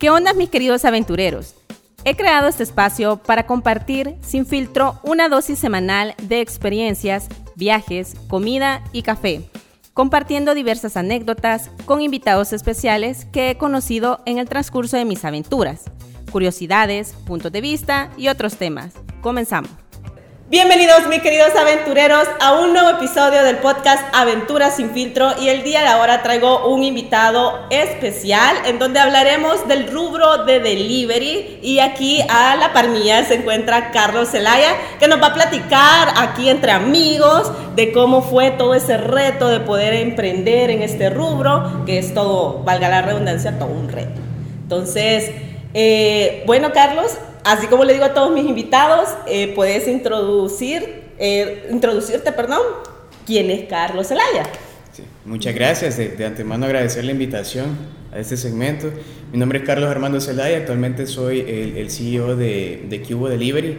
¿Qué onda mis queridos aventureros? He creado este espacio para compartir sin filtro una dosis semanal de experiencias, viajes, comida y café, compartiendo diversas anécdotas con invitados especiales que he conocido en el transcurso de mis aventuras, curiosidades, puntos de vista y otros temas. Comenzamos. Bienvenidos mis queridos aventureros a un nuevo episodio del podcast Aventuras sin filtro y el día de ahora traigo un invitado especial en donde hablaremos del rubro de delivery y aquí a la parmilla se encuentra Carlos Zelaya que nos va a platicar aquí entre amigos de cómo fue todo ese reto de poder emprender en este rubro que es todo, valga la redundancia, todo un reto. Entonces, eh, bueno Carlos, así como le digo a todos mis invitados, eh, puedes introducir, eh, introducirte, perdón, quién es Carlos Zelaya. muchas gracias. De, antemano agradecer la invitación a este segmento. Mi nombre es Carlos Armando Zelaya, actualmente soy el, CEO de, de Cubo Delivery.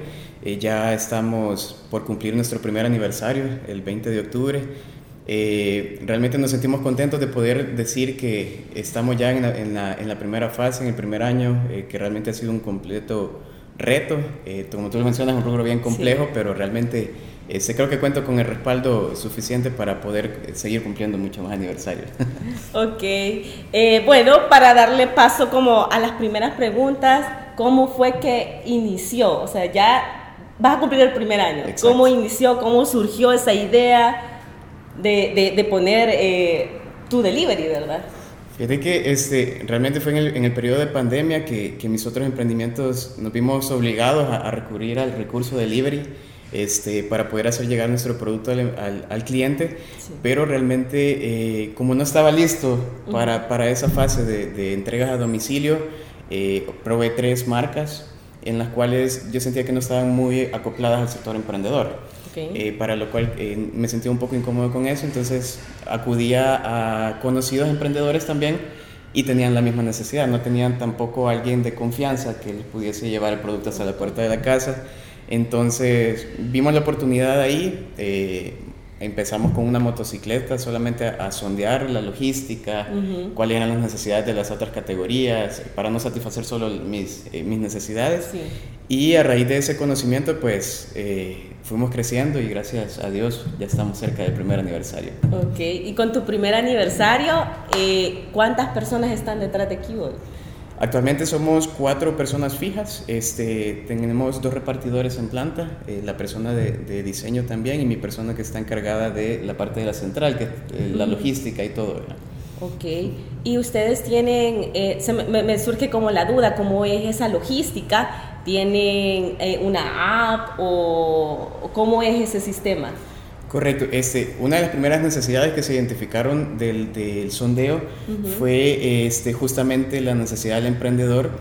Ya estamos por cumplir nuestro primer aniversario, el 20 de octubre. Realmente nos sentimos contentos de poder decir que estamos ya en la, en la, en la primera fase, en el primer año, que realmente ha sido un completo reto. Eh, como tú lo mencionas, es un rubro bien complejo, pero realmente este, creo que cuento con el respaldo suficiente para poder eh, seguir cumpliendo muchos más aniversarios. ok, eh, bueno, para darle paso como a las primeras preguntas, ¿cómo fue que inició? O sea, ya vas a cumplir el primer año. ¿Cómo inició? ¿Cómo surgió esa idea de, de, poner tu delivery, verdad? Fíjate que este, realmente fue en el, en el periodo de pandemia que, que, mis otros emprendimientos nos vimos obligados a, recurrir al recurso delivery este, para poder hacer llegar nuestro producto al, al, cliente, pero realmente eh, como no estaba listo para, para esa fase de, de, entregas a domicilio, eh, probé tres marcas en las cuales yo sentía que no estaban muy acopladas al sector emprendedor. Eh, para lo cual eh, me sentía un poco incómodo con eso, entonces acudía a conocidos emprendedores también y tenían la misma necesidad, no tenían tampoco alguien de confianza que les pudiese llevar el producto hasta la puerta de la casa, entonces vimos la oportunidad ahí, eh, empezamos con una motocicleta solamente a, sondear la logística, cuáles eran las necesidades de las otras categorías, para no satisfacer solo mis, mis necesidades. Y a raíz de ese conocimiento, pues fuimos creciendo y gracias a Dios ya estamos cerca del primer aniversario. Ok, y con tu primer aniversario, eh, ¿cuántas personas están detrás de Keyboard? Actualmente somos cuatro personas fijas, este, tenemos dos repartidores en planta, eh, la persona de, diseño también y mi persona que está encargada de la parte de la central, que eh, la logística y todo. Ok, y ustedes tienen, me, me, surge como la duda, ¿cómo es esa logística? ¿Tienen eh, una app o, cómo es ese sistema? Correcto. Este, una de las primeras necesidades que se identificaron del, del sondeo fue este, justamente la necesidad del emprendedor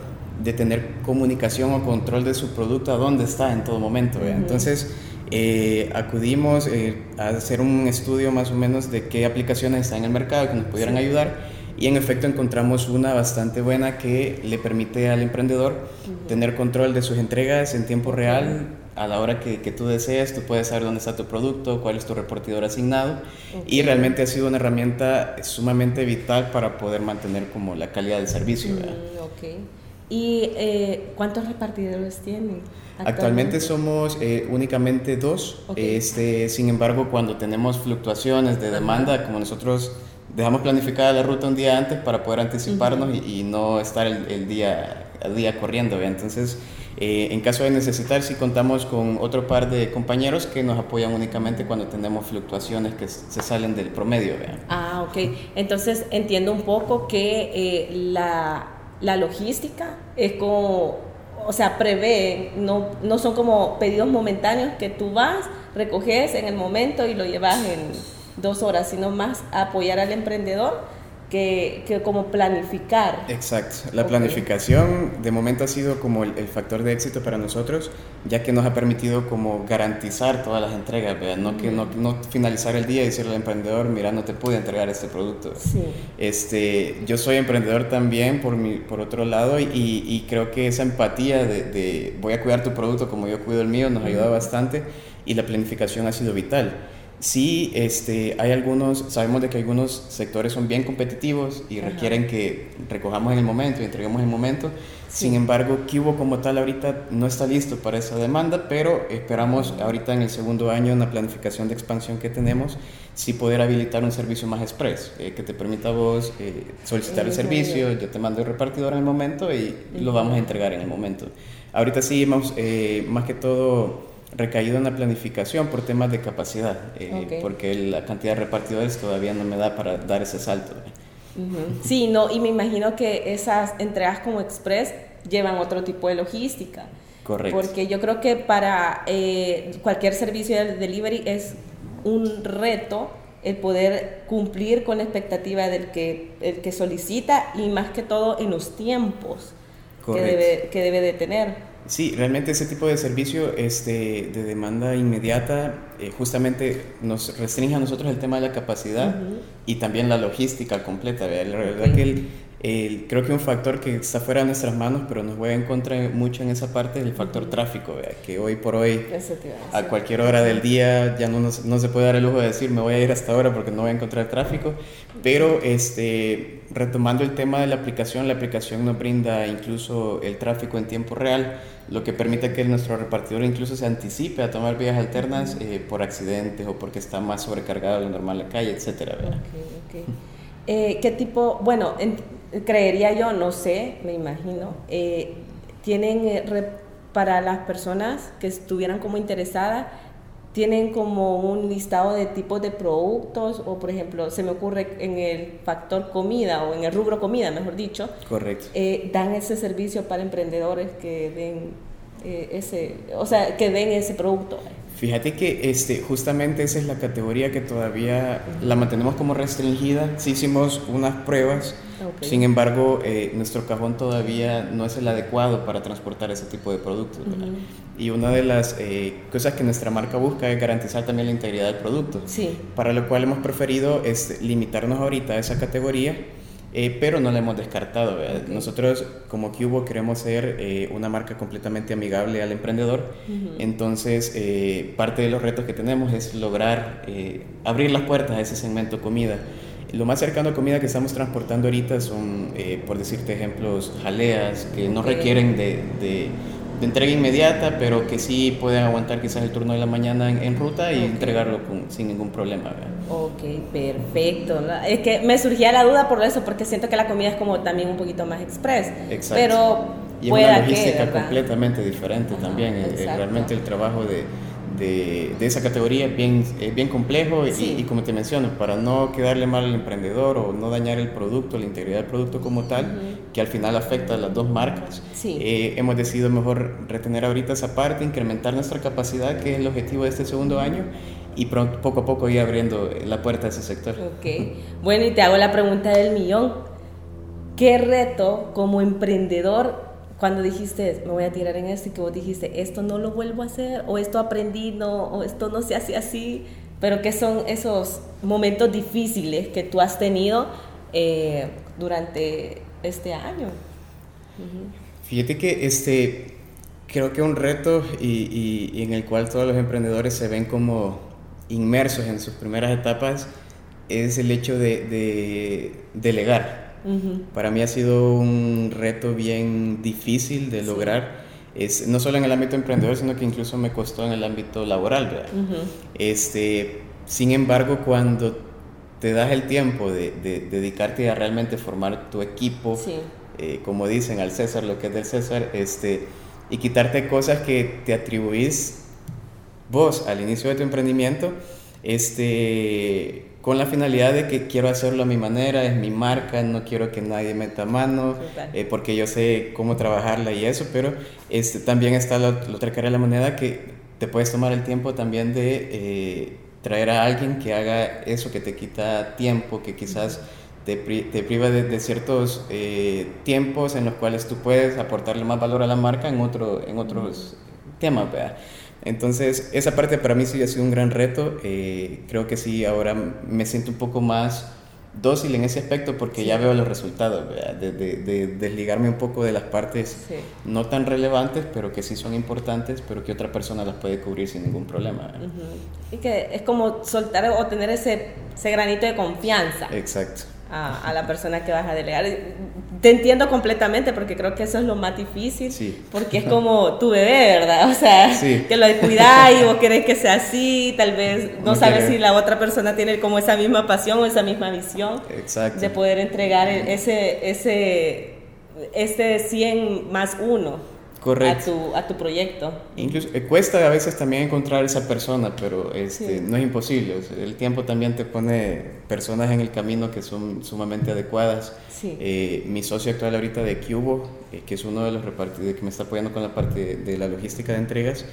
de tener comunicación o control de su producto a dónde está en todo momento. Entonces, eh, acudimos eh, a hacer un estudio más o menos de qué aplicaciones están en el mercado que nos pudieran ayudar y en efecto encontramos una bastante buena que le permite al emprendedor tener control de sus entregas en tiempo real. A la hora que, que, tú deseas, tú puedes saber dónde está tu producto, cuál es tu repartidor asignado y realmente ha sido una herramienta sumamente vital para poder mantener como la calidad del servicio. ¿Y eh, cuántos repartidores tienen? Actualmente, somos eh, únicamente dos. Este, sin embargo, cuando tenemos fluctuaciones de demanda, como nosotros dejamos planificada la ruta un día antes para poder anticiparnos y, no estar el, día a día corriendo. Entonces, eh, en caso de necesitar, sí contamos con otro par de compañeros que nos apoyan únicamente cuando tenemos fluctuaciones que se salen del promedio. Ah, ok. Entonces, entiendo un poco que eh, la, la logística es como o sea, prevé, no, no son como pedidos momentáneos que tú vas, recoges en el momento y lo llevas en dos horas, sino más apoyar al emprendedor que, que como planificar. Exacto, la planificación de momento ha sido como el, factor de éxito para nosotros, ya que nos ha permitido como garantizar todas las entregas, No, que, no, no, finalizar el día y decirle al emprendedor, mira, no te pude entregar este producto. Sí. Este, yo soy emprendedor también por, mi, por otro lado y, y creo que esa empatía de, de, voy a cuidar tu producto como yo cuido el mío nos ayuda bastante y la planificación ha sido vital. Sí, este, hay algunos, sabemos de que algunos sectores son bien competitivos y requieren que recojamos en el momento y entreguemos en el momento. Sin embargo, Cubo como tal ahorita no está listo para esa demanda, pero esperamos ahorita en el segundo año, en la planificación de expansión que tenemos, sí poder habilitar un servicio más express, eh, que te permita vos eh, solicitar el servicio, yo te mando el repartidor en el momento y lo vamos a entregar en el momento. Ahorita sí hemos, eh, más que todo, recaído en la planificación por temas de capacidad, eh, porque la cantidad de repartidores todavía no me da para dar ese salto. Sí, no, y me imagino que esas entregas como Express llevan otro tipo de logística. Correcto. Porque yo creo que para eh, cualquier servicio de delivery es un reto el poder cumplir con la expectativa del que, el que solicita y más que todo en los tiempos que debe, que debe de tener. Sí, realmente ese tipo de servicio este, de demanda inmediata eh, justamente nos restringe a nosotros el tema de la capacidad y también la logística completa. La verdad que el, creo que un factor que está fuera de nuestras manos, pero nos juega en contra mucho en esa parte, es el factor tráfico, que hoy por hoy, a cualquier hora del día, ya no, no se puede dar el lujo de decir, me voy a ir hasta ahora porque no voy a encontrar tráfico, pero este, retomando el tema de la aplicación, la aplicación nos brinda incluso el tráfico en tiempo real, lo que permite que nuestro repartidor incluso se anticipe a tomar vías alternas eh, por accidentes o porque está más sobrecargado de lo normal la calle, etcétera. Eh, ¿Qué tipo, bueno, creería yo, no sé, me imagino, eh, tienen eh, para las personas que estuvieran como interesadas, tienen como un listado de tipos de productos o por ejemplo se me ocurre en el factor comida o en el rubro comida mejor dicho correcto. eh, dan ese servicio para emprendedores que den ese o sea que den ese producto Fíjate que este, justamente esa es la categoría que todavía la mantenemos como restringida. Sí hicimos unas pruebas, sin embargo, eh, nuestro cajón todavía no es el adecuado para transportar ese tipo de productos. Y una de las eh, cosas que nuestra marca busca es garantizar también la integridad del producto. Sí. Para lo cual hemos preferido es limitarnos ahorita a esa categoría eh, pero no la hemos descartado. Nosotros como Cubo queremos ser eh, una marca completamente amigable al emprendedor, entonces eh, parte de los retos que tenemos es lograr abrir las puertas a ese segmento comida. Lo más cercano a comida que estamos transportando ahorita son, por decirte ejemplos, jaleas que no requieren de, de de entrega inmediata, pero que sí pueden aguantar quizás el turno de la mañana en, ruta y entregarlo sin ningún problema. Ok, perfecto. Es que me surgía la duda por eso, porque siento que la comida es como también un poquito más express. Exacto. Pero y una logística completamente diferente también. Eh, realmente el trabajo de de, esa categoría es bien, bien complejo y, como te menciono, para no quedarle mal al emprendedor o no dañar el producto, la integridad del producto como tal, que al final afecta a las dos marcas, eh, hemos decidido mejor retener ahorita esa parte, incrementar nuestra capacidad, que es el objetivo de este segundo año, y poco a poco ir abriendo la puerta a ese sector. Ok, bueno, y te hago la pregunta del millón. ¿Qué reto como emprendedor cuando dijiste, me voy a tirar en esto y que vos dijiste, esto no lo vuelvo a hacer, o esto aprendí, no, o esto no se hace así, pero ¿qué son esos momentos difíciles que tú has tenido eh, durante este año? Fíjate que este, creo que un reto y, y, en el cual todos los emprendedores se ven como inmersos en sus primeras etapas es el hecho de, de delegar. Para mí ha sido un reto bien difícil de lograr. Es, no solo en el ámbito emprendedor, sino que incluso me costó en el ámbito laboral. este, sin embargo, cuando te das el tiempo de, dedicarte a realmente formar tu equipo, eh, como dicen al César, lo que es del César, este, y quitarte cosas que te atribuís vos al inicio de tu emprendimiento, este, con la finalidad de que quiero hacerlo a mi manera, es mi marca, no quiero que nadie meta mano, eh, porque yo sé cómo trabajarla y eso, pero este, también está la, otra cara de la moneda que te puedes tomar el tiempo también de eh, traer a alguien que haga eso que te quita tiempo, que quizás te, te priva de, ciertos eh, tiempos en los cuales tú puedes aportarle más valor a la marca en, otro, en otros temas, ¿verdad? Entonces, esa parte para mí sí ha sido un gran reto. Eh, creo que sí, ahora me siento un poco más dócil en ese aspecto porque ya veo los resultados, de, de, desligarme un poco de las partes no tan relevantes, pero que sí son importantes, pero que otra persona las puede cubrir sin ningún problema. Y que es como soltar o tener ese, ese granito de confianza. Exacto a, la persona que vas a delegar. Te entiendo completamente porque creo que eso es lo más difícil, porque es como tu bebé, ¿verdad? O sea, que lo cuidáis y vos querés que sea así, tal vez no, sabes si la otra persona tiene como esa misma pasión o esa misma visión Exacto. de poder entregar ese, ese, ese 100 más uno. A tu, a tu proyecto. Incluso eh, cuesta a veces también encontrar esa persona, pero este, no es imposible. el tiempo también te pone personas en el camino que son sumamente adecuadas. Eh, mi socio actual ahorita de Cubo, eh, que es uno de los repartidores que me está apoyando con la parte de, la logística de entregas,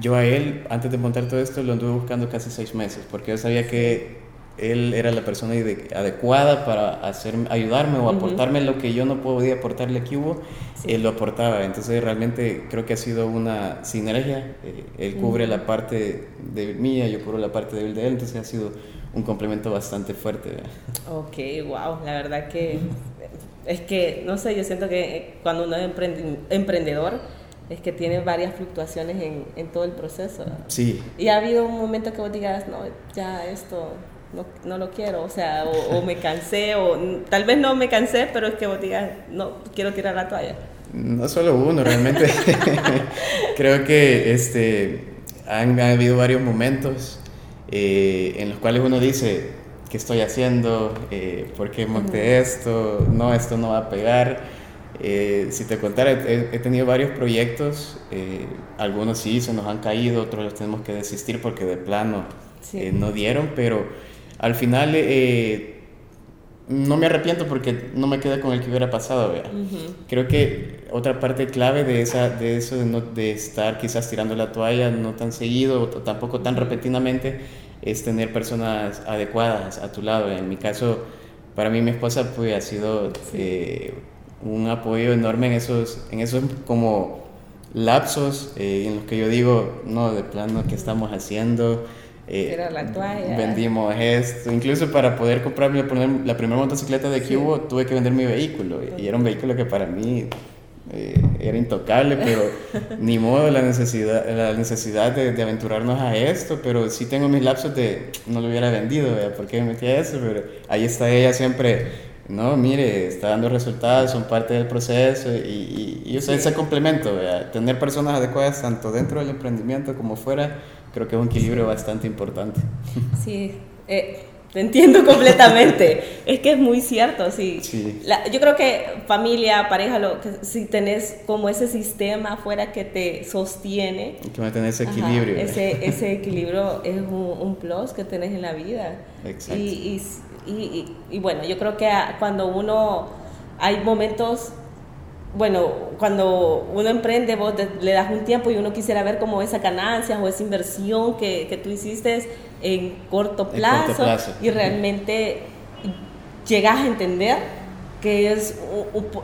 yo a él, antes de montar todo esto, lo anduve buscando casi seis meses, porque yo sabía que él era la persona adecuada para hacer, ayudarme o aportarme lo que yo no podía aportarle a Cubo, él lo aportaba. Entonces realmente creo que ha sido una sinergia. Eh, él cubre la parte de mía, yo cubro la parte de él, entonces ha sido un complemento bastante fuerte. Ok, wow, la verdad que es que, no sé, yo siento que cuando uno es emprendedor, es que tiene varias fluctuaciones en, en todo el proceso. Sí. Y ha habido un momento que vos digas, no, ya esto no, no, lo quiero, o sea, o, me cansé, o tal vez no me cansé, pero es que vos digas, no, quiero tirar la toalla. No solo uno, realmente. Creo que este, han, habido varios momentos eh, en los cuales uno dice, ¿qué estoy haciendo? Eh, ¿Por qué monté esto? No, esto no va a pegar. Eh, si te contara, he, tenido varios proyectos, algunos sí se nos han caído, otros los tenemos que desistir porque de plano no dieron, pero al final eh, no me arrepiento porque no me quedé con el que hubiera pasado. Creo que otra parte clave de, esa, de eso, de, no, de estar quizás tirando la toalla no tan seguido o tampoco tan repentinamente, es tener personas adecuadas a tu lado. En mi caso, para mí mi esposa pues, ha sido eh, un apoyo enorme en esos, en esos como lapsos eh, en los que yo digo, no, de plano, ¿qué estamos haciendo? Eh, Era la toalla. Vendimos esto. Incluso para poder comprarme la primera motocicleta de Cubo tuve que vender mi vehículo. Y era un vehículo que para mí eh, era intocable, pero ni modo la necesidad, la necesidad de, aventurarnos a esto. Pero sí tengo mis lapsos de no lo hubiera vendido, ¿verdad? ¿por qué me metí a eso? Pero ahí está ella siempre. No, mire, está dando resultados, son parte del proceso y, y, ese complemento, tener personas adecuadas tanto dentro del emprendimiento como fuera, creo que es un equilibrio bastante importante. Sí, eh, te entiendo completamente. es que es muy cierto, sí. yo creo que familia, pareja, lo, que, si tenés como ese sistema afuera que te sostiene. Que mantener ese equilibrio. ese, ese equilibrio es un, plus que tenés en la vida. Exacto. Y, y, y, y bueno, yo creo que cuando uno, hay momentos bueno, cuando uno emprende, vos le das un tiempo y uno quisiera ver como esa ganancia o esa inversión que, que tú hiciste en corto plazo, y realmente llegas a entender que es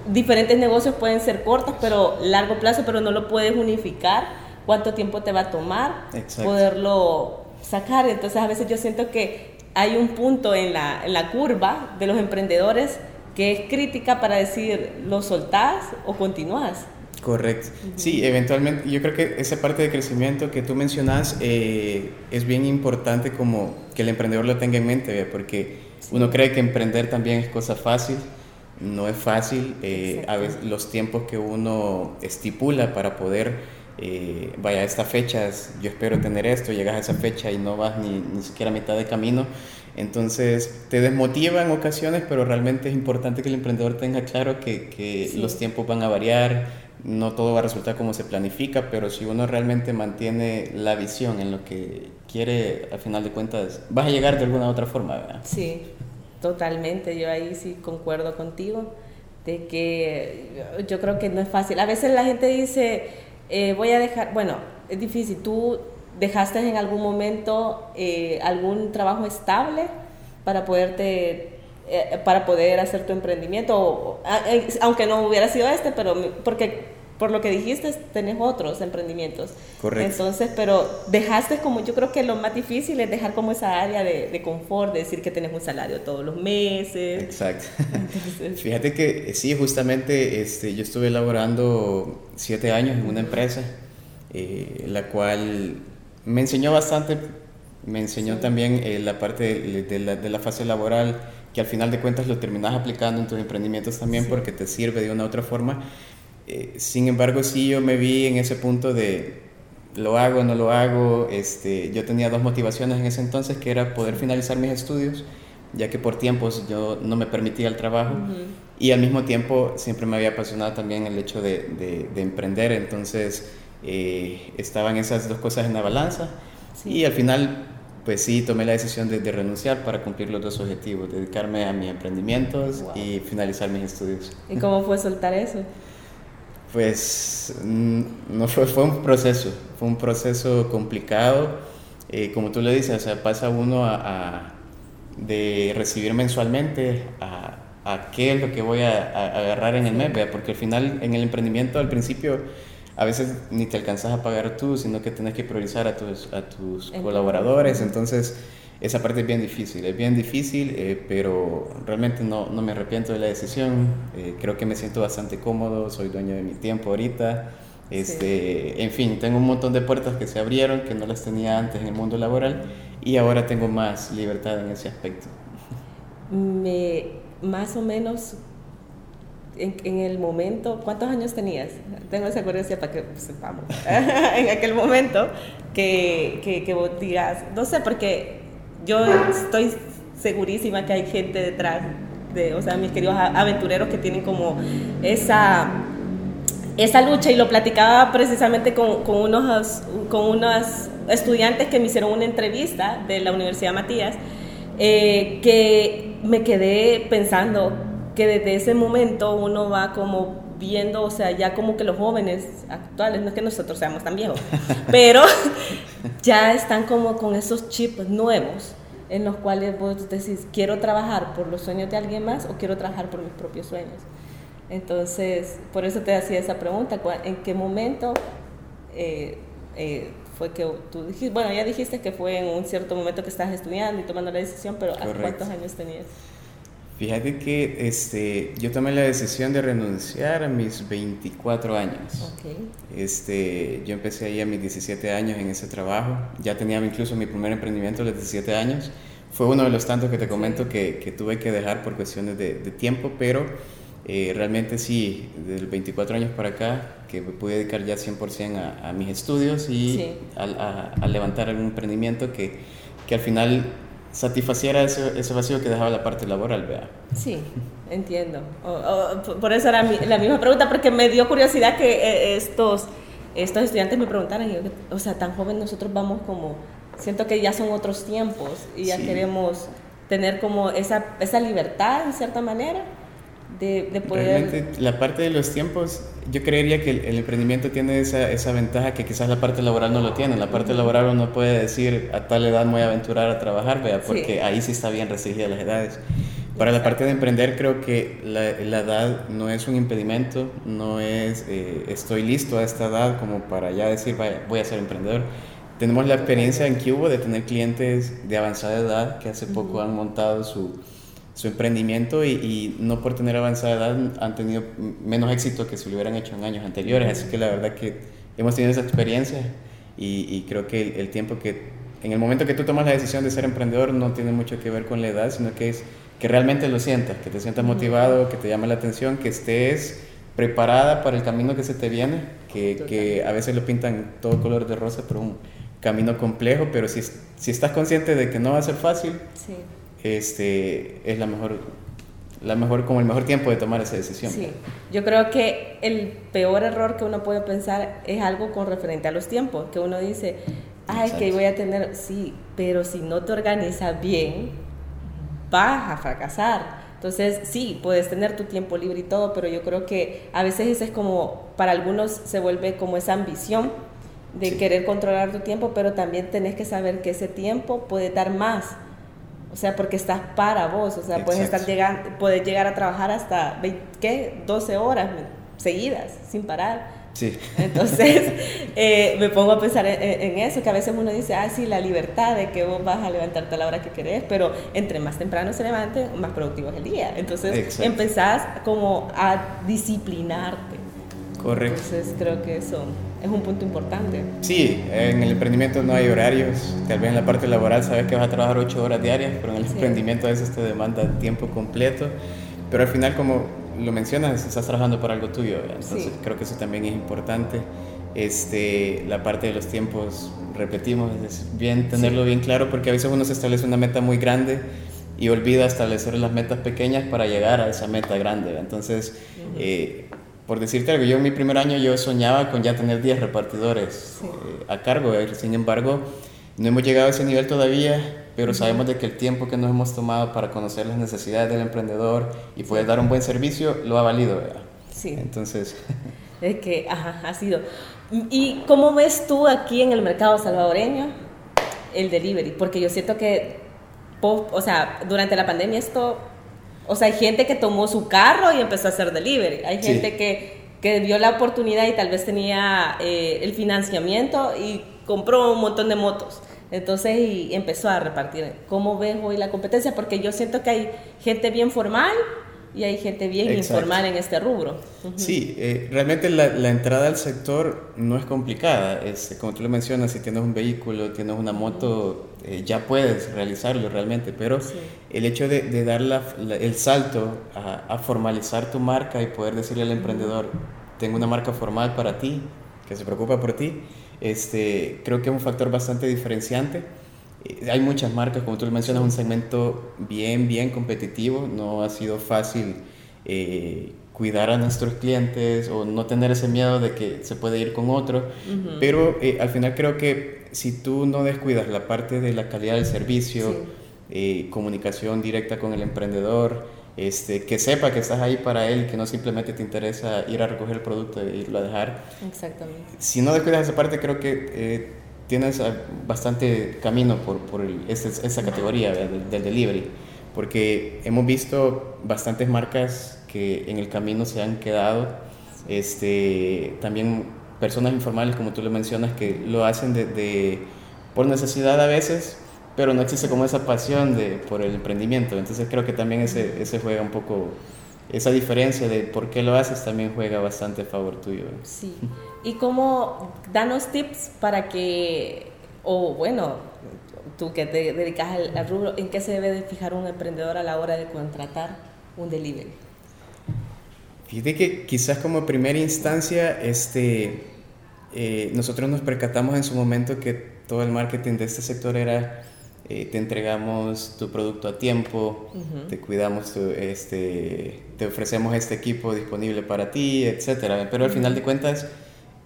diferentes negocios pueden ser cortos, pero largo plazo, pero no lo puedes unificar. ¿Cuánto tiempo te va a tomar poderlo sacar? Entonces a veces yo siento que hay un punto en la, en la curva de los emprendedores que es crítica para decir, ¿lo soltás o continúas? Correcto. Sí, eventualmente, yo creo que esa parte de crecimiento que tú mencionas eh, es bien importante como que el emprendedor lo tenga en mente, porque uno cree que emprender también es cosa fácil, no es fácil, eh, a veces los tiempos que uno estipula para poder, eh, vaya, a esta fecha, yo espero tener esto, llegas a esa fecha y no vas ni, ni siquiera a mitad de camino, entonces te desmotiva en ocasiones, pero realmente es importante que el emprendedor tenga claro que, que los tiempos van a variar, no todo va a resultar como se planifica, pero si uno realmente mantiene la visión en lo que quiere, al final de cuentas, vas a llegar de alguna u otra forma, ¿verdad? Sí, totalmente, yo ahí sí concuerdo contigo, de que yo creo que no es fácil. A veces la gente dice, eh, voy a dejar, bueno, es difícil, tú dejaste en algún momento eh, algún trabajo estable para poderte eh, para poder hacer tu emprendimiento, aunque no hubiera sido este, pero porque por lo que dijiste, tenés otros emprendimientos. Correcto. Entonces, pero dejaste como, yo creo que lo más difícil es dejar como esa área de, de confort, de decir que tenés un salario todos los meses. Exacto. Fíjate que sí, justamente este, yo estuve elaborando siete años en una empresa, eh, la cual me enseñó bastante, me enseñó también eh, la parte de, la, de la fase laboral, que al final de cuentas lo terminas aplicando en tus emprendimientos también porque te sirve de una u otra forma eh, sin embargo, sí yo me vi en ese punto de lo hago, no lo hago. Este, yo tenía dos motivaciones en ese entonces, que era poder finalizar mis estudios, ya que por tiempos yo no me permitía el trabajo. Y al mismo tiempo siempre me había apasionado también el hecho de, de, emprender. Entonces eh, estaban esas dos cosas en la balanza. Y al final, pues sí, tomé la decisión de, renunciar para cumplir los dos objetivos, dedicarme a mis emprendimientos y finalizar mis estudios. ¿Y cómo fue soltar eso? Pues mm, no fue, fue un proceso, fue un proceso complicado. Eh, como tú le dices, o sea, pasa uno a, de recibir mensualmente a, a, qué es lo que voy a, agarrar en el mes, porque al final en el emprendimiento al principio a veces ni te alcanzas a pagar tú, sino que tienes que priorizar a tus, a tus colaboradores. Entonces, esa parte es bien difícil, es bien difícil, eh, pero realmente no, no, me arrepiento de la decisión. Eh, creo que me siento bastante cómodo, soy dueño de mi tiempo ahorita. Este, En fin, tengo un montón de puertas que se abrieron que no las tenía antes en el mundo laboral y ahora tengo más libertad en ese aspecto. Me, más o menos en, en, el momento, ¿cuántos años tenías? Tengo esa curiosidad para que sepamos. en aquel momento que, que, que vos digas, no sé, porque yo estoy segurísima que hay gente detrás de, o sea, mis queridos aventureros que tienen como esa, esa lucha y lo platicaba precisamente con, con, unos, con unos estudiantes que me hicieron una entrevista de la Universidad Matías, eh, que me quedé pensando que desde ese momento uno va como viendo, o sea, ya como que los jóvenes actuales, no es que nosotros seamos tan viejos, pero ya están como con esos chips nuevos en los cuales vos decís, quiero trabajar por los sueños de alguien más o quiero trabajar por mis propios sueños. Entonces, por eso te hacía esa pregunta, ¿en qué momento eh, eh, fue que tú dijiste, bueno, ya dijiste que fue en un cierto momento que estabas estudiando y tomando la decisión, pero ¿a cuántos años tenías? Fíjate que este, yo tomé la decisión de renunciar a mis 24 años. Okay. Este, yo empecé ahí a mis 17 años en ese trabajo. Ya tenía incluso mi primer emprendimiento a los 17 años. Fue uno de los tantos que te comento que, que, tuve que dejar por cuestiones de, de tiempo, pero eh, realmente sí, desde 24 años para acá, que me pude dedicar ya 100% a, a, mis estudios y sí. a, a, a, levantar algún emprendimiento que, que al final satisfaciera ese, ese, vacío que dejaba la parte laboral, vea. Sí, entiendo. por eso era la misma pregunta, porque me dio curiosidad que eh, estos, estos estudiantes me preguntaran, o sea, tan joven nosotros vamos como, siento que ya son otros tiempos y ya sí. queremos tener como esa, esa libertad, en cierta manera de, poder... Realmente la parte de los tiempos, yo creería que el, emprendimiento tiene esa, esa, ventaja que quizás la parte laboral no lo tiene. La parte laboral uno puede decir a tal edad me voy a aventurar a trabajar, vea, porque sí. ahí sí está bien restringida las edades. Para la parte de emprender creo que la, la edad no es un impedimento, no es eh, estoy listo a esta edad como para ya decir vaya, voy a ser emprendedor. Tenemos la experiencia en Cubo de tener clientes de avanzada edad que hace poco han montado su, su emprendimiento y, y, no por tener avanzada edad han tenido menos éxito que si lo hubieran hecho en años anteriores. Así que la verdad que hemos tenido esa experiencia y, y creo que el, el, tiempo que, en el momento que tú tomas la decisión de ser emprendedor no tiene mucho que ver con la edad, sino que es que realmente lo sientas, que te sientas motivado, que te llame la atención, que estés preparada para el camino que se te viene, que, que a veces lo pintan todo color de rosa, pero un camino complejo, pero si, si estás consciente de que no va a ser fácil, sí este, es la mejor, la mejor, como el mejor tiempo de tomar esa decisión. Sí, yo creo que el peor error que uno puede pensar es algo con referente a los tiempos, que uno dice, ay, Exacto. que voy a tener, sí, pero si no te organizas bien, vas a fracasar. Entonces, sí, puedes tener tu tiempo libre y todo, pero yo creo que a veces ese es como, para algunos se vuelve como esa ambición de sí. querer controlar tu tiempo, pero también tenés que saber que ese tiempo puede dar más o sea, porque estás para vos, o sea, Exacto. puedes estar llegando, puedes llegar a trabajar hasta, ¿qué? 12 horas seguidas, sin parar, Sí. Entonces, eh, me pongo a pensar en, eso, que a veces uno dice, ah, sí, la libertad de que vos vas a levantarte a la hora que querés, pero entre más temprano se levante, más productivo es el día. Entonces, empezás como a disciplinarte. Correcto. Entonces, creo que eso es un punto importante. Sí, en el emprendimiento no hay horarios. Tal vez en la parte laboral sabes que vas a trabajar ocho horas diarias, pero en el emprendimiento a veces te demanda tiempo completo. Pero al final, como lo mencionas, estás trabajando por algo tuyo, entonces creo que eso también es importante. Este, la parte de los tiempos, repetimos, es bien tenerlo bien claro porque a veces uno se establece una meta muy grande y olvida establecer las metas pequeñas para llegar a esa meta grande. Entonces, eh, por decirte algo, yo en mi primer año yo soñaba con ya tener 10 repartidores eh, a cargo, sin embargo, no hemos llegado a ese nivel todavía pero sabemos de que el tiempo que nos hemos tomado para conocer las necesidades del emprendedor y poder dar un buen servicio lo ha valido, ¿verdad? Sí. Entonces... Es que, ajá, ha sido. ¿Y cómo ves tú aquí en el mercado salvadoreño el delivery? Porque yo siento que, o sea, durante la pandemia esto, o sea, hay gente que tomó su carro y empezó a hacer delivery. Hay gente que, que vio la oportunidad y tal vez tenía eh, el financiamiento y compró un montón de motos. Entonces y empezó a repartir. ¿Cómo ves hoy la competencia? Porque yo siento que hay gente bien formal y hay gente bien informal en este rubro. Sí, eh, realmente la, la, entrada al sector no es complicada. Es, como tú lo mencionas, si tienes un vehículo, tienes una moto, eh, ya puedes realizarlo realmente, pero el hecho de, de dar la, el salto a, a, formalizar tu marca y poder decirle al emprendedor, tengo una marca formal para ti, que se preocupa por ti, este, creo que es un factor bastante diferenciante. Eh, hay muchas marcas, como tú lo mencionas, un segmento bien, bien competitivo. No ha sido fácil eh, cuidar a nuestros clientes o no tener ese miedo de que se puede ir con otro. Pero eh, al final creo que si tú no descuidas la parte de la calidad del servicio, comunicación directa con el emprendedor, este, que sepa que estás ahí para él, que no simplemente te interesa ir a recoger el producto e irlo a dejar. Exactamente. Si no descuidas esa parte, creo que eh, tienes bastante camino por, por esa, categoría del, delivery, porque hemos visto bastantes marcas que en el camino se han quedado, este, también personas informales, como tú lo mencionas, que lo hacen de por necesidad a veces, pero no existe como esa pasión de, por el emprendimiento. Entonces creo que también ese, ese juega un poco, esa diferencia de por qué lo haces también juega bastante a favor tuyo. Sí. ¿Y cómo, danos tips para que, o bueno, tú que te dedicas al, rubro, ¿en qué se debe de fijar un emprendedor a la hora de contratar un delivery? Fíjate que quizás como primera instancia, este, eh, nosotros nos percatamos en su momento que todo el marketing de este sector era eh, te entregamos tu producto a tiempo, te cuidamos, este, te ofrecemos este equipo disponible para ti, etc. Pero al final de cuentas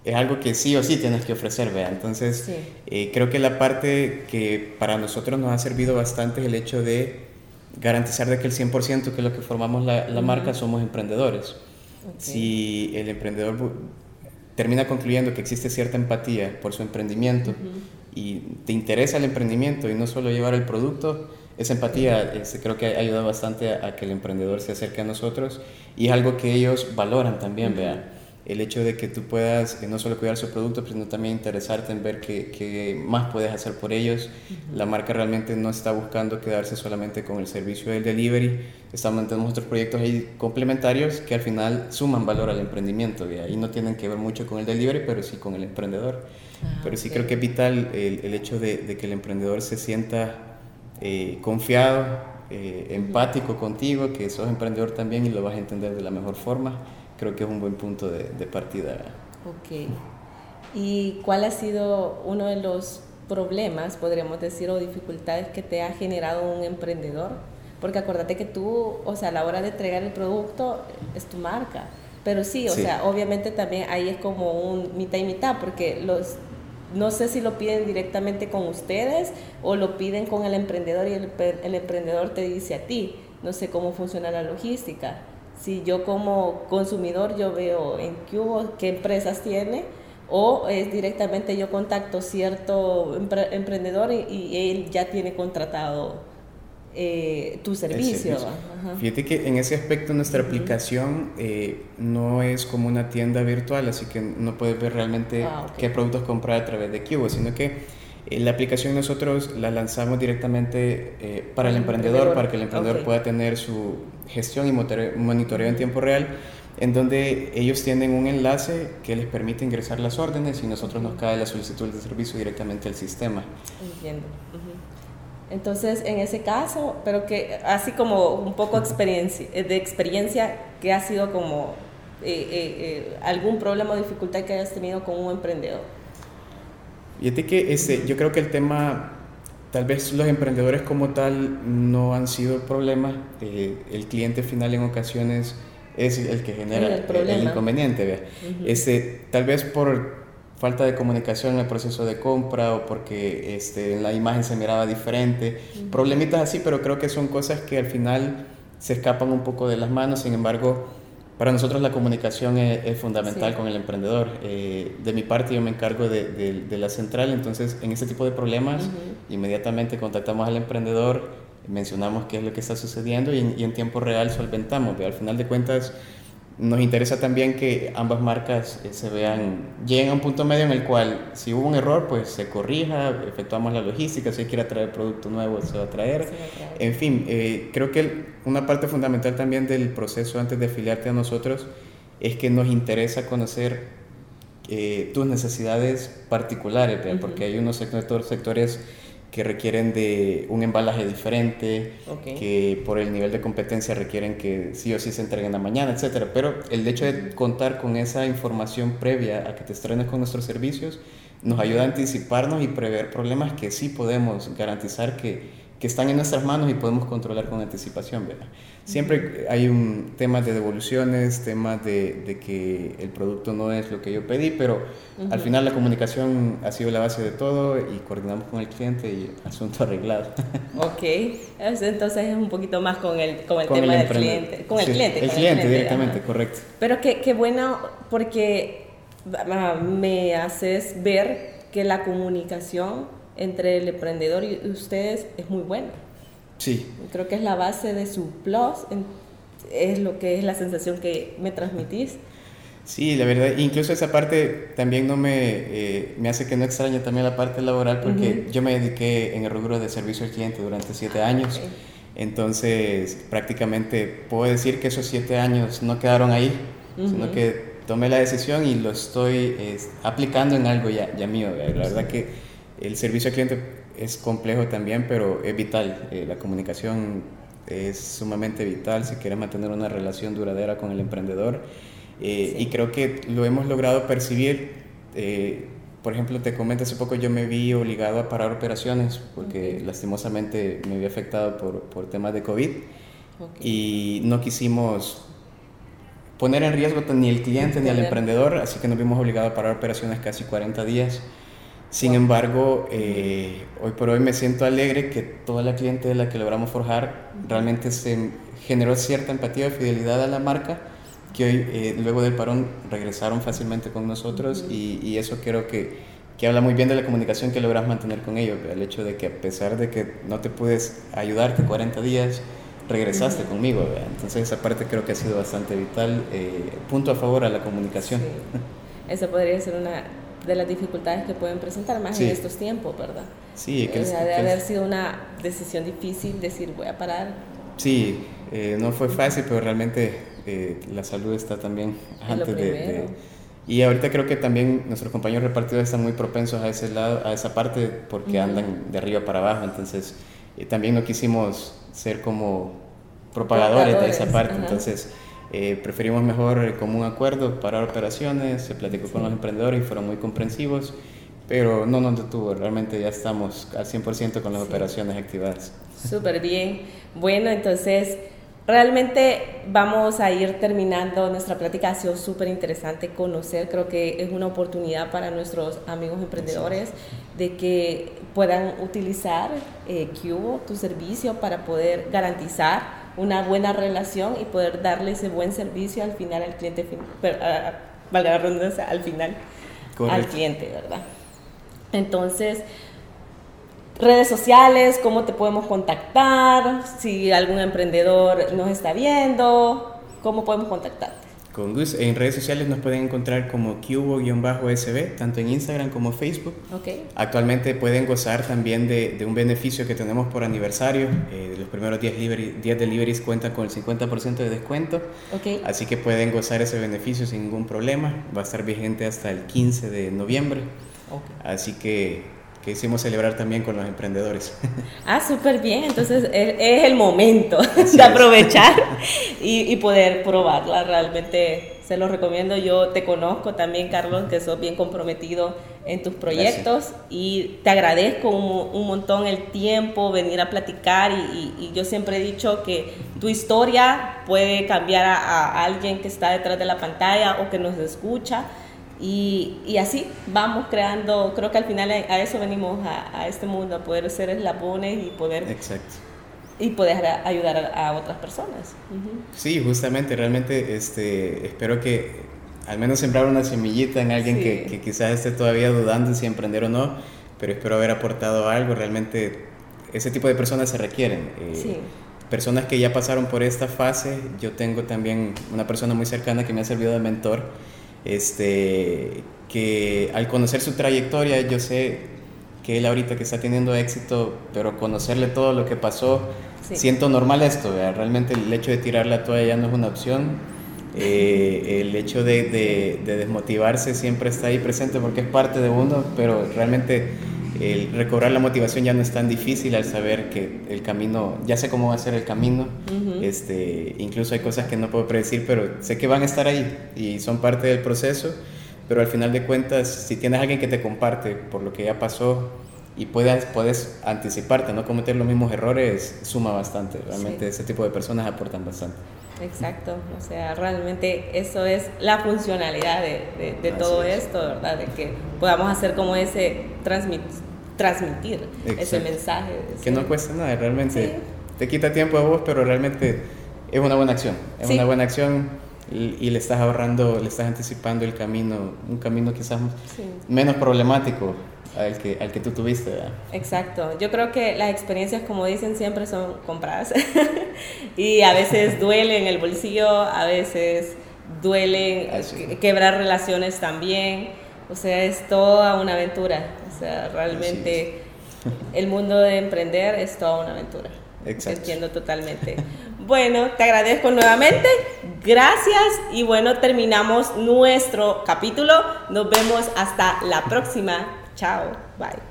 es algo que sí o sí tienes que ofrecer, vea. Entonces, eh, creo que la parte que para nosotros nos ha servido bastante es el hecho de garantizar de que el 100% que es lo que formamos la, la marca somos emprendedores. Si el emprendedor termina concluyendo que existe cierta empatía por su emprendimiento, y te interesa el emprendimiento y no solo llevar el producto, esa empatía creo que ha ayudado bastante a, que el emprendedor se acerque a nosotros y es algo que ellos valoran también, vean el hecho de que tú puedas eh, no solo cuidar su producto, sino también interesarte en ver qué, más puedes hacer por ellos. La marca realmente no está buscando quedarse solamente con el servicio del delivery, estamos tenemos otros proyectos ahí complementarios que al final suman valor al emprendimiento y ahí no tienen que ver mucho con el delivery, pero sí con el emprendedor. Ah, pero sí creo que es vital el, el hecho de, que el emprendedor se sienta eh, confiado, eh, empático contigo, que sos emprendedor también y lo vas a entender de la mejor forma creo que es un buen punto de, de partida. Ok. ¿Y cuál ha sido uno de los problemas, podríamos decir, o dificultades que te ha generado un emprendedor? Porque acuérdate que tú, o sea, a la hora de entregar el producto es tu marca. Pero sí, o sea, obviamente también ahí es como un mitad y mitad, porque los, no sé si lo piden directamente con ustedes o lo piden con el emprendedor y el, el emprendedor te dice a ti. No sé cómo funciona la logística si yo como consumidor yo veo en qué, qué empresas tiene o es directamente yo contacto cierto emprendedor y, él ya tiene contratado eh, tu servicio. Fíjate que en ese aspecto nuestra aplicación eh, no es como una tienda virtual, así que no puedes ver realmente ah, qué productos comprar a través de Cubo, sino que la aplicación nosotros la lanzamos directamente para el emprendedor, para que el emprendedor pueda tener su gestión y monitoreo en tiempo real, en donde ellos tienen un enlace que les permite ingresar las órdenes y nosotros nos cae la solicitud de servicio directamente al sistema. Entiendo. Entonces, en ese caso, pero que así como un poco experiencia, eh, de experiencia, que ha sido como eh, eh, algún problema o dificultad que hayas tenido con un emprendedor. Fíjate que este, yo creo que el tema, tal vez los emprendedores como tal no han sido el problema, el cliente final en ocasiones es el que genera el, inconveniente. este, tal vez por falta de comunicación en el proceso de compra o porque este, la imagen se miraba diferente, problemitas así, pero creo que son cosas que al final se escapan un poco de las manos, sin embargo, para nosotros la comunicación es, fundamental con el emprendedor. Eh, de mi parte yo me encargo de, de, la central, entonces en ese tipo de problemas inmediatamente contactamos al emprendedor, mencionamos qué es lo que está sucediendo y, y en tiempo real solventamos. Al final de cuentas, nos interesa también que ambas marcas eh, se vean, lleguen a un punto medio en el cual si hubo un error, pues se corrija, efectuamos la logística, si quiere traer producto nuevo, se va a traer. En fin, eh, creo que una parte fundamental también del proceso antes de afiliarte a nosotros es que nos interesa conocer eh, tus necesidades particulares, porque hay unos sectores, sectores que requieren de un embalaje diferente, que por el nivel de competencia requieren que sí o sí se entreguen a mañana, etc. Pero el hecho de contar con esa información previa a que te estrenes con nuestros servicios nos ayuda a anticiparnos y prever problemas que sí podemos garantizar que que están en nuestras manos y podemos controlar con anticipación. ¿verdad? Siempre hay un tema de devoluciones, temas de, de, que el producto no es lo que yo pedí, pero al final la comunicación ha sido la base de todo y coordinamos con el cliente y asunto arreglado. Ok, entonces es un poquito más con el, con el tema del cliente. Con el cliente. El cliente, directamente, correcto. Pero qué, qué bueno porque me haces ver que la comunicación entre el emprendedor y ustedes es muy bueno. Sí. Creo que es la base de su plus, es lo que es la sensación que me transmitís. Sí, la verdad, incluso esa parte también no me, eh, me hace que no extrañe también la parte laboral porque yo me dediqué en el rubro de servicio al cliente durante siete años. Entonces, prácticamente puedo decir que esos siete años no quedaron ahí, sino que tomé la decisión y lo estoy aplicando en algo ya, ya mío. La verdad que el servicio al cliente es complejo también, pero es vital. Eh, la comunicación es sumamente vital si quieres mantener una relación duradera con el emprendedor. Eh, y creo que lo hemos logrado percibir. Eh, por ejemplo, te comento, hace poco yo me vi obligado a parar operaciones porque lastimosamente me había afectado por, por temas de COVID y no quisimos poner en riesgo ni el cliente ni al emprendedor, así que nos vimos obligados a parar operaciones casi 40 días. Sin embargo, eh, hoy por hoy me siento alegre que toda la cliente de la que logramos forjar realmente se generó cierta empatía y fidelidad a la marca, que hoy, eh, luego del parón, regresaron fácilmente con nosotros y, eso creo que, que, habla muy bien de la comunicación que logras mantener con ellos, el hecho de que a pesar de que no te puedes ayudarte 40 días, regresaste conmigo. Entonces esa parte creo que ha sido bastante vital, eh, punto a favor a la comunicación. Esa podría ser una de las dificultades que pueden presentar más en estos tiempos, ¿verdad? Sí, que, de haber sido una decisión difícil decir voy a parar. Sí, eh, no fue fácil, pero realmente eh, la salud está también antes de, Y ahorita creo que también nuestros compañeros repartidos están muy propensos a ese lado, a esa parte, porque andan de arriba para abajo, entonces eh, también no quisimos ser como propagadores, de esa parte, entonces eh, preferimos mejor como un acuerdo parar operaciones, se platicó con los emprendedores y fueron muy comprensivos, pero no nos detuvo, realmente ya estamos al 100% con las operaciones activadas. Súper bien. Bueno, entonces realmente vamos a ir terminando nuestra plática, ha sido súper interesante conocer, creo que es una oportunidad para nuestros amigos emprendedores de que puedan utilizar eh, Cubo, tu servicio, para poder garantizar una buena relación y poder darle ese buen servicio al final al cliente, valga la redundancia, al final al cliente, ¿verdad? Entonces, redes sociales, cómo te podemos contactar, si algún emprendedor nos está viendo, cómo podemos contactarte. Con gusto. En redes sociales nos pueden encontrar como cubo-sb, tanto en Instagram como Facebook. Okay. Actualmente pueden gozar también de, de un beneficio que tenemos por aniversario. Eh, los primeros 10, delivery, 10 deliveries cuentan con el 50% de descuento. Okay. Así que pueden gozar ese beneficio sin ningún problema. Va a estar vigente hasta el 15 de noviembre. Okay. Así que que hicimos celebrar también con los emprendedores. Ah, súper bien. Entonces es el momento de aprovechar y, y, poder probarla. Realmente se lo recomiendo. Yo te conozco también, Carlos, que sos bien comprometido en tus proyectos Gracias. y te agradezco un, un, montón el tiempo, venir a platicar y, y, y, yo siempre he dicho que tu historia puede cambiar a, a alguien que está detrás de la pantalla o que nos escucha. Y, y, así vamos creando, creo que al final a eso venimos a, a este mundo, a poder ser eslabones y poder, Exacto. Y poder ayudar a, a otras personas. Uh -huh. Sí, justamente, realmente este, espero que al menos sembrar una semillita en alguien sí. que, que, quizás esté todavía dudando si emprender o no, pero espero haber aportado algo, realmente ese tipo de personas se requieren. Eh, sí. Personas que ya pasaron por esta fase, yo tengo también una persona muy cercana que me ha servido de mentor, este, que al conocer su trayectoria yo sé que él ahorita que está teniendo éxito, pero conocerle todo lo que pasó, sí. siento normal esto, ¿verdad? realmente el hecho de tirar la toalla ya no es una opción, eh, el hecho de, de, de, desmotivarse siempre está ahí presente porque es parte de uno, pero realmente el recobrar la motivación ya no es tan difícil al saber que el camino, ya sé cómo va a ser el camino, uh -huh. este, incluso hay cosas que no puedo predecir, pero sé que van a estar ahí y son parte del proceso, pero al final de cuentas, si tienes a alguien que te comparte por lo que ya pasó y puedes, puedes anticiparte, no cometer los mismos errores, suma bastante, realmente sí. ese tipo de personas aportan bastante. Exacto, o sea, realmente eso es la funcionalidad de, de, de todo es. esto, ¿verdad? De que podamos hacer como ese transmit, transmitir Exacto. ese mensaje. Que no cuesta nada, realmente sí. te quita tiempo a vos, pero realmente es una buena acción, es sí. una buena acción y, y, le estás ahorrando, le estás anticipando el camino, un camino quizás sí. menos problemático al que, al que tú tuviste. ¿verdad? Exacto, yo creo que las experiencias, como dicen, siempre son compradas y a veces duelen el bolsillo, a veces duelen quebrar relaciones también, o sea, es toda una aventura, o sea, realmente el mundo de emprender es toda una aventura. Exacto. Entiendo totalmente. Bueno, te agradezco nuevamente. Gracias y bueno, terminamos nuestro capítulo. Nos vemos hasta la próxima. Chao. Bye.